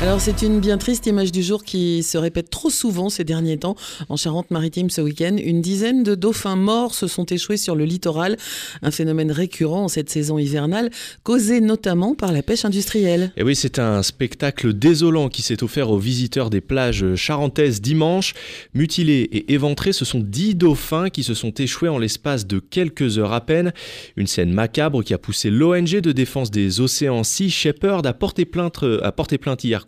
Alors c'est une bien triste image du jour qui se répète trop souvent ces derniers temps. En Charente-Maritime ce week-end, une dizaine de dauphins morts se sont échoués sur le littoral. Un phénomène récurrent en cette saison hivernale, causé notamment par la pêche industrielle. Et oui, c'est un spectacle désolant qui s'est offert aux visiteurs des plages charentaises dimanche. Mutilés et éventrés, ce sont dix dauphins qui se sont échoués en l'espace de quelques heures à peine. Une scène macabre qui a poussé l'ONG de défense des océans Sea Shepherd à porter plainte hier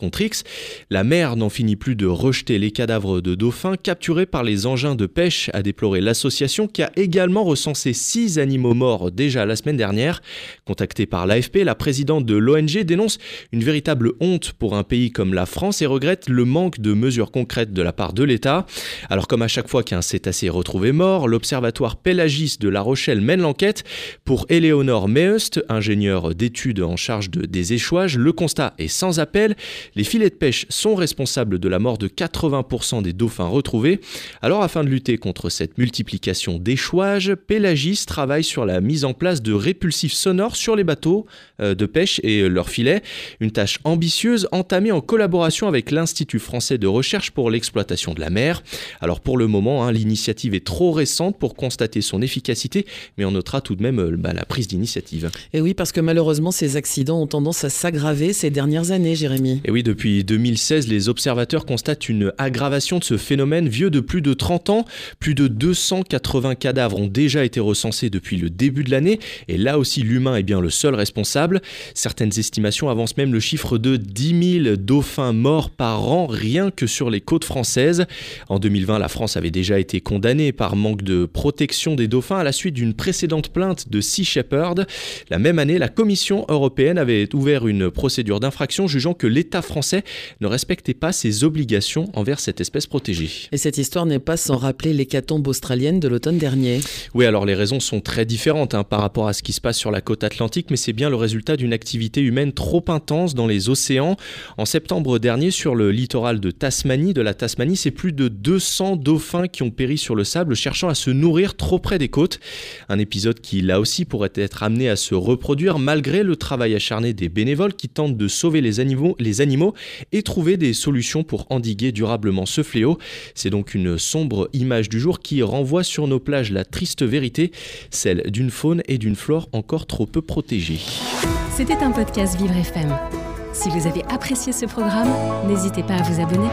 La mer n'en finit plus de rejeter les cadavres de dauphins capturés par les engins de pêche, a déploré l'association qui a également recensé six animaux morts déjà la semaine dernière. Contactée par l'AFP, la présidente de l'ONG dénonce une véritable honte pour un pays comme la France et regrette le manque de mesures concrètes de la part de l'État. Alors comme à chaque fois qu'un cétacé est retrouvé mort, l'Observatoire pélagiste de La Rochelle mène l'enquête. Pour Éléonore Meust, ingénieure d'études en charge de, des échouages, le constat est sans appel. Les filets de pêche sont responsables de la mort de 80% des dauphins retrouvés. Alors afin de lutter contre cette multiplication d'échouages, Pélagis travaille sur la mise en place de répulsifs sonores sur les bateaux euh, de pêche et leurs filets. Une tâche ambitieuse entamée en collaboration avec l'Institut français de recherche pour l'exploitation de la mer. Alors pour le moment, hein, l'initiative est trop récente pour constater son efficacité, mais on notera tout de même euh, bah, la prise d'initiative. Et oui, parce que malheureusement, ces accidents ont tendance à s'aggraver ces dernières années, Jérémy. Et oui, depuis 2016, les observateurs constatent une aggravation de ce phénomène vieux de plus de 30 ans. Plus de 280 cadavres ont déjà été recensés depuis le début de l'année, et là aussi l'humain est bien le seul responsable. Certaines estimations avancent même le chiffre de 10 000 dauphins morts par an rien que sur les côtes françaises. En 2020, la France avait déjà été condamnée par manque de protection des dauphins à la suite d'une précédente plainte de Sea Shepherd. La même année, la Commission européenne avait ouvert une procédure d'infraction jugeant que l'État français ne respectait pas ses obligations envers cette espèce protégée. Et cette histoire n'est pas sans rappeler l'hécatombe australienne de l'automne dernier. Oui, alors les raisons sont très différentes hein, par rapport à ce qui se passe sur la côte atlantique, mais c'est bien le résultat d'une activité humaine trop intense dans les océans. En septembre dernier, sur le littoral de Tasmanie, de la Tasmanie, c'est plus de 200 dauphins qui ont péri sur le sable cherchant à se nourrir trop près des côtes. Un épisode qui, là aussi, pourrait être amené à se reproduire malgré le travail acharné des bénévoles qui tentent de sauver les animaux, les et trouver des solutions pour endiguer durablement ce fléau. C'est donc une sombre image du jour qui renvoie sur nos plages la triste vérité, celle d'une faune et d'une flore encore trop peu protégées. C'était un podcast Vivre FM. Si vous avez apprécié ce programme, n'hésitez pas à vous abonner.